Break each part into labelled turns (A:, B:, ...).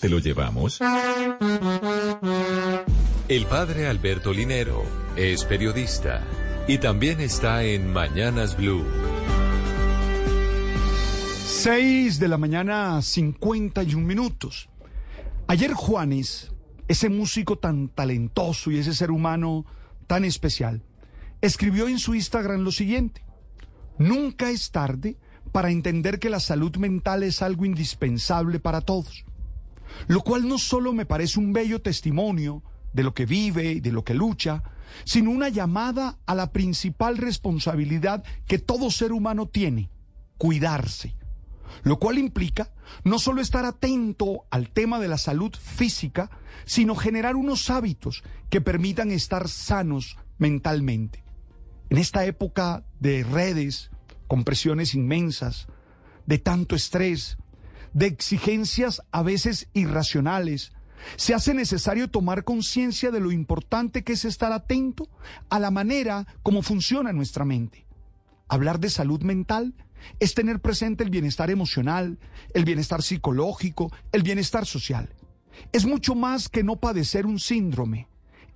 A: ¿Te lo llevamos?
B: El padre Alberto Linero es periodista y también está en Mañanas Blue.
C: 6 de la mañana, 51 minutos. Ayer Juanes, ese músico tan talentoso y ese ser humano tan especial, escribió en su Instagram lo siguiente. Nunca es tarde para entender que la salud mental es algo indispensable para todos. Lo cual no solo me parece un bello testimonio de lo que vive y de lo que lucha, sino una llamada a la principal responsabilidad que todo ser humano tiene, cuidarse. Lo cual implica no solo estar atento al tema de la salud física, sino generar unos hábitos que permitan estar sanos mentalmente. En esta época de redes, con presiones inmensas, de tanto estrés, de exigencias a veces irracionales, se hace necesario tomar conciencia de lo importante que es estar atento a la manera como funciona nuestra mente. Hablar de salud mental es tener presente el bienestar emocional, el bienestar psicológico, el bienestar social. Es mucho más que no padecer un síndrome.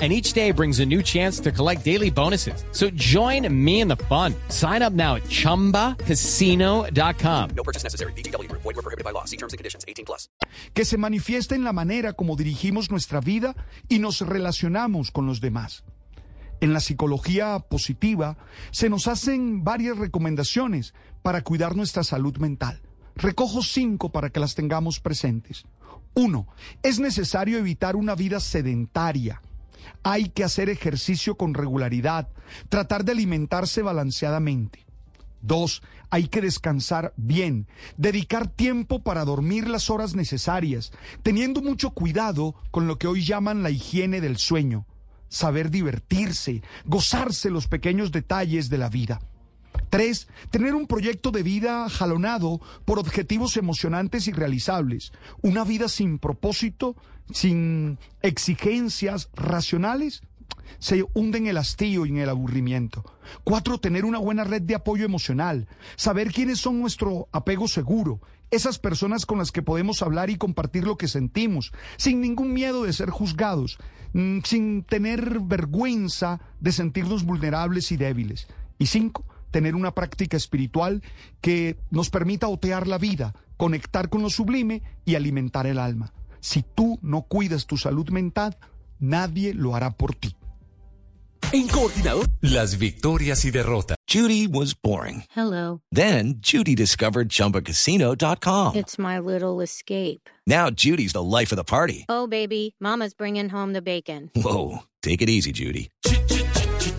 D: and each day brings a new chance to collect daily bonuses. So join me in the fun. Sign up now at ChumbaCasino.com.
E: No purchase necessary. BGW. Void were prohibited by law. See terms and conditions. 18 plus.
C: que se manifiesta en la manera como dirigimos nuestra vida y nos relacionamos con los demás. En la psicología positiva se nos hacen varias recomendaciones para cuidar nuestra salud mental. Recojo cinco para que las tengamos presentes. Uno, es necesario evitar una vida sedentaria. Hay que hacer ejercicio con regularidad, tratar de alimentarse balanceadamente. Dos, hay que descansar bien, dedicar tiempo para dormir las horas necesarias, teniendo mucho cuidado con lo que hoy llaman la higiene del sueño, saber divertirse, gozarse los pequeños detalles de la vida. Tres, tener un proyecto de vida jalonado por objetivos emocionantes y realizables. Una vida sin propósito, sin exigencias racionales, se hunde en el hastío y en el aburrimiento. Cuatro, tener una buena red de apoyo emocional. Saber quiénes son nuestro apego seguro. Esas personas con las que podemos hablar y compartir lo que sentimos, sin ningún miedo de ser juzgados, mm, sin tener vergüenza de sentirnos vulnerables y débiles. Y cinco, tener una práctica espiritual que nos permita otear la vida, conectar con lo sublime y alimentar el alma. Si tú no cuidas tu salud mental, nadie lo hará por ti.
B: En coordinador, las victorias y derrotas.
F: Judy was boring.
G: Hello.
F: Then Judy discovered ChumbaCasino.com.
G: It's my little escape.
F: Now Judy's the life of the party.
G: Oh, baby, Mama's bringing home the bacon.
F: Whoa, take it easy, Judy.